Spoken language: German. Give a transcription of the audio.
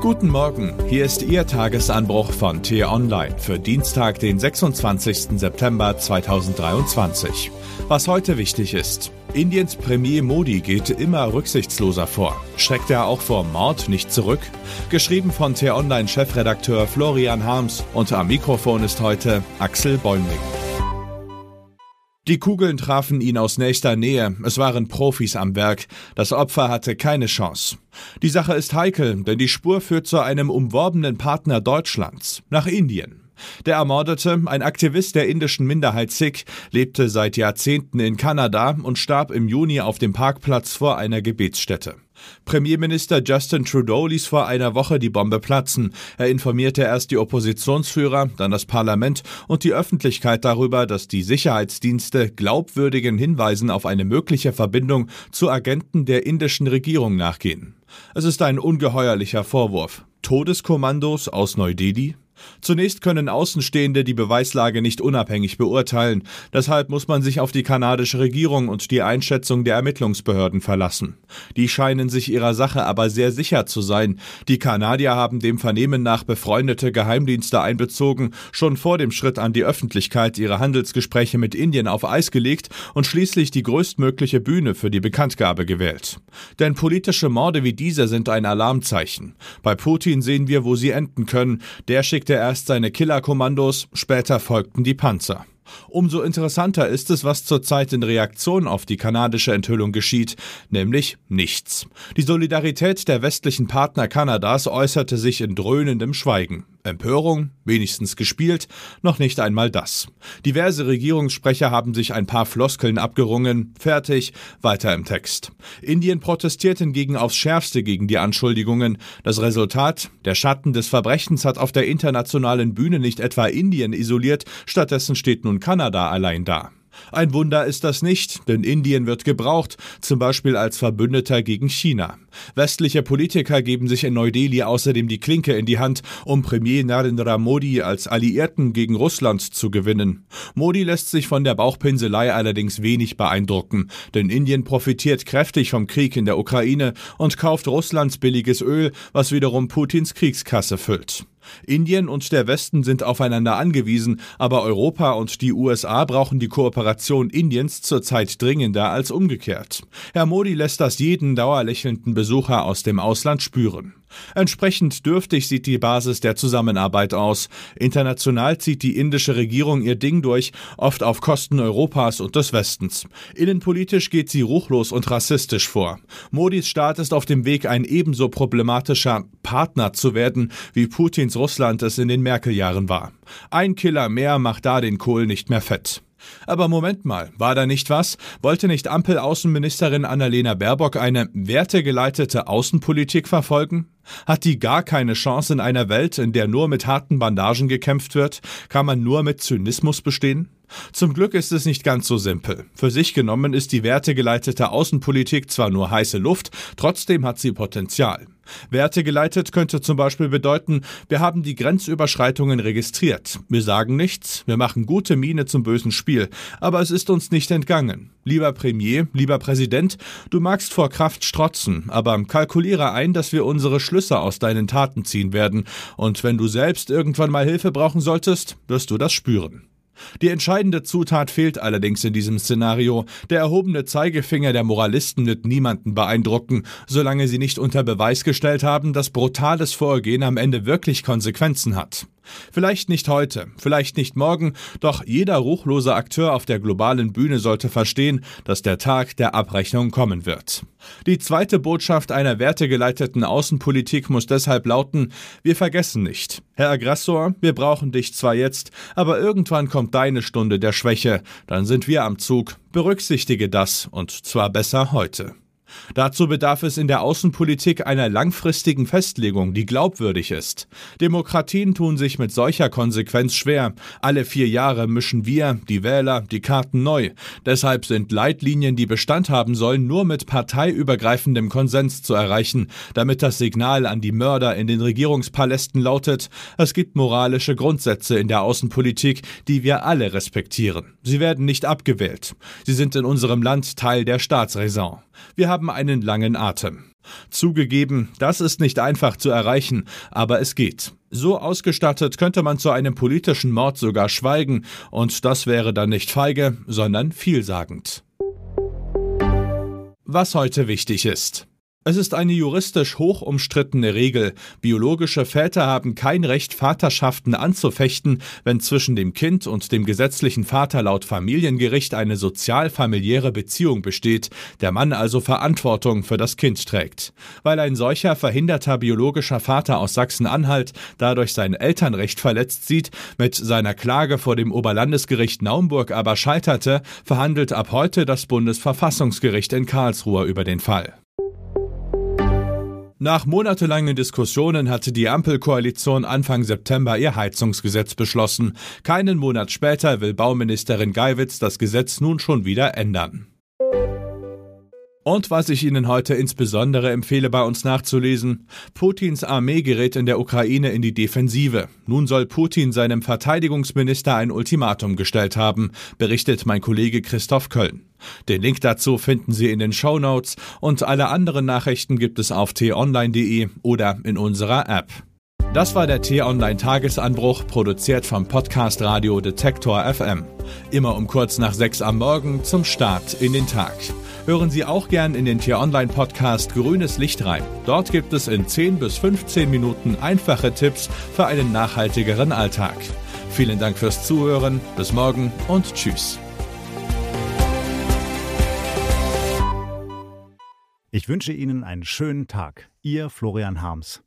Guten Morgen, hier ist Ihr Tagesanbruch von T-Online für Dienstag, den 26. September 2023. Was heute wichtig ist. Indiens Premier Modi geht immer rücksichtsloser vor. Schreckt er auch vor Mord nicht zurück? Geschrieben von T-Online-Chefredakteur Florian Harms und am Mikrofon ist heute Axel Bäumling. Die Kugeln trafen ihn aus nächster Nähe. Es waren Profis am Werk. Das Opfer hatte keine Chance. Die Sache ist heikel, denn die Spur führt zu einem umworbenen Partner Deutschlands, nach Indien. Der Ermordete, ein Aktivist der indischen Minderheit Sikh, lebte seit Jahrzehnten in Kanada und starb im Juni auf dem Parkplatz vor einer Gebetsstätte. Premierminister Justin Trudeau ließ vor einer Woche die Bombe platzen. Er informierte erst die Oppositionsführer, dann das Parlament und die Öffentlichkeit darüber, dass die Sicherheitsdienste glaubwürdigen Hinweisen auf eine mögliche Verbindung zu Agenten der indischen Regierung nachgehen. Es ist ein ungeheuerlicher Vorwurf. Todeskommandos aus Neu-Delhi? Zunächst können Außenstehende die Beweislage nicht unabhängig beurteilen. Deshalb muss man sich auf die kanadische Regierung und die Einschätzung der Ermittlungsbehörden verlassen. Die scheinen sich ihrer Sache aber sehr sicher zu sein. Die Kanadier haben dem Vernehmen nach befreundete Geheimdienste einbezogen, schon vor dem Schritt an die Öffentlichkeit ihre Handelsgespräche mit Indien auf Eis gelegt und schließlich die größtmögliche Bühne für die Bekanntgabe gewählt. Denn politische Morde wie diese sind ein Alarmzeichen. Bei Putin sehen wir, wo sie enden können. Der schickt schickte erst seine Killerkommandos, später folgten die Panzer. Umso interessanter ist es, was zurzeit in Reaktion auf die kanadische Enthüllung geschieht, nämlich nichts. Die Solidarität der westlichen Partner Kanadas äußerte sich in dröhnendem Schweigen. Empörung, wenigstens gespielt, noch nicht einmal das. Diverse Regierungssprecher haben sich ein paar Floskeln abgerungen, fertig, weiter im Text. Indien protestiert hingegen aufs schärfste gegen die Anschuldigungen. Das Resultat, der Schatten des Verbrechens hat auf der internationalen Bühne nicht etwa Indien isoliert, stattdessen steht nun Kanada allein da. Ein Wunder ist das nicht, denn Indien wird gebraucht, zum Beispiel als Verbündeter gegen China. Westliche Politiker geben sich in Neu-Delhi außerdem die Klinke in die Hand, um Premier Narendra Modi als Alliierten gegen Russland zu gewinnen. Modi lässt sich von der Bauchpinselei allerdings wenig beeindrucken, denn Indien profitiert kräftig vom Krieg in der Ukraine und kauft Russlands billiges Öl, was wiederum Putins Kriegskasse füllt. Indien und der Westen sind aufeinander angewiesen, aber Europa und die USA brauchen die Kooperation Indiens zurzeit dringender als umgekehrt. Herr Modi lässt das jeden dauerlächelnden Besucher aus dem Ausland spüren. Entsprechend dürftig sieht die Basis der Zusammenarbeit aus. International zieht die indische Regierung ihr Ding durch, oft auf Kosten Europas und des Westens. Innenpolitisch geht sie ruchlos und rassistisch vor. Modis Staat ist auf dem Weg, ein ebenso problematischer Partner zu werden, wie Putins Russland es in den Merkel-Jahren war. Ein Killer mehr macht da den Kohl nicht mehr fett. Aber Moment mal, war da nicht was? Wollte nicht Ampel-Außenministerin Annalena Baerbock eine wertegeleitete Außenpolitik verfolgen? Hat die gar keine Chance in einer Welt, in der nur mit harten Bandagen gekämpft wird? Kann man nur mit Zynismus bestehen? Zum Glück ist es nicht ganz so simpel. Für sich genommen ist die wertegeleitete Außenpolitik zwar nur heiße Luft, trotzdem hat sie Potenzial. Wertegeleitet könnte zum Beispiel bedeuten, wir haben die Grenzüberschreitungen registriert. Wir sagen nichts, wir machen gute Miene zum bösen Spiel, aber es ist uns nicht entgangen. Lieber Premier, lieber Präsident, du magst vor Kraft strotzen, aber kalkuliere ein, dass wir unsere Schlüsse aus deinen Taten ziehen werden, und wenn du selbst irgendwann mal Hilfe brauchen solltest, wirst du das spüren. Die entscheidende Zutat fehlt allerdings in diesem Szenario. Der erhobene Zeigefinger der Moralisten wird niemanden beeindrucken, solange sie nicht unter Beweis gestellt haben, dass brutales Vorgehen am Ende wirklich Konsequenzen hat. Vielleicht nicht heute, vielleicht nicht morgen, doch jeder ruchlose Akteur auf der globalen Bühne sollte verstehen, dass der Tag der Abrechnung kommen wird. Die zweite Botschaft einer wertegeleiteten Außenpolitik muss deshalb lauten, wir vergessen nicht. Herr Aggressor, wir brauchen dich zwar jetzt, aber irgendwann kommt deine Stunde der Schwäche, dann sind wir am Zug. Berücksichtige das, und zwar besser heute. Dazu bedarf es in der Außenpolitik einer langfristigen Festlegung, die glaubwürdig ist. Demokratien tun sich mit solcher Konsequenz schwer. Alle vier Jahre mischen wir, die Wähler, die Karten neu. Deshalb sind Leitlinien, die Bestand haben sollen, nur mit parteiübergreifendem Konsens zu erreichen, damit das Signal an die Mörder in den Regierungspalästen lautet, es gibt moralische Grundsätze in der Außenpolitik, die wir alle respektieren. Sie werden nicht abgewählt. Sie sind in unserem Land Teil der Staatsräson. Wir haben einen langen Atem. Zugegeben, das ist nicht einfach zu erreichen, aber es geht. So ausgestattet könnte man zu einem politischen Mord sogar schweigen, und das wäre dann nicht feige, sondern vielsagend. Was heute wichtig ist. Es ist eine juristisch hoch umstrittene Regel. Biologische Väter haben kein Recht, Vaterschaften anzufechten, wenn zwischen dem Kind und dem gesetzlichen Vater laut Familiengericht eine sozial-familiäre Beziehung besteht, der Mann also Verantwortung für das Kind trägt. Weil ein solcher verhinderter biologischer Vater aus Sachsen-Anhalt dadurch sein Elternrecht verletzt sieht, mit seiner Klage vor dem Oberlandesgericht Naumburg aber scheiterte, verhandelt ab heute das Bundesverfassungsgericht in Karlsruhe über den Fall. Nach monatelangen Diskussionen hatte die Ampelkoalition Anfang September ihr Heizungsgesetz beschlossen. Keinen Monat später will Bauministerin Geiwitz das Gesetz nun schon wieder ändern. Und was ich Ihnen heute insbesondere empfehle, bei uns nachzulesen, Putins Armee gerät in der Ukraine in die Defensive. Nun soll Putin seinem Verteidigungsminister ein Ultimatum gestellt haben, berichtet mein Kollege Christoph Köln. Den Link dazu finden Sie in den Show Notes und alle anderen Nachrichten gibt es auf t-online.de oder in unserer App. Das war der T-Online Tagesanbruch, produziert vom Podcast Radio Detektor FM. Immer um kurz nach sechs am Morgen zum Start in den Tag. Hören Sie auch gern in den T-Online-Podcast Grünes Licht rein. Dort gibt es in 10 bis 15 Minuten einfache Tipps für einen nachhaltigeren Alltag. Vielen Dank fürs Zuhören, bis morgen und tschüss. Ich wünsche Ihnen einen schönen Tag. Ihr Florian Harms.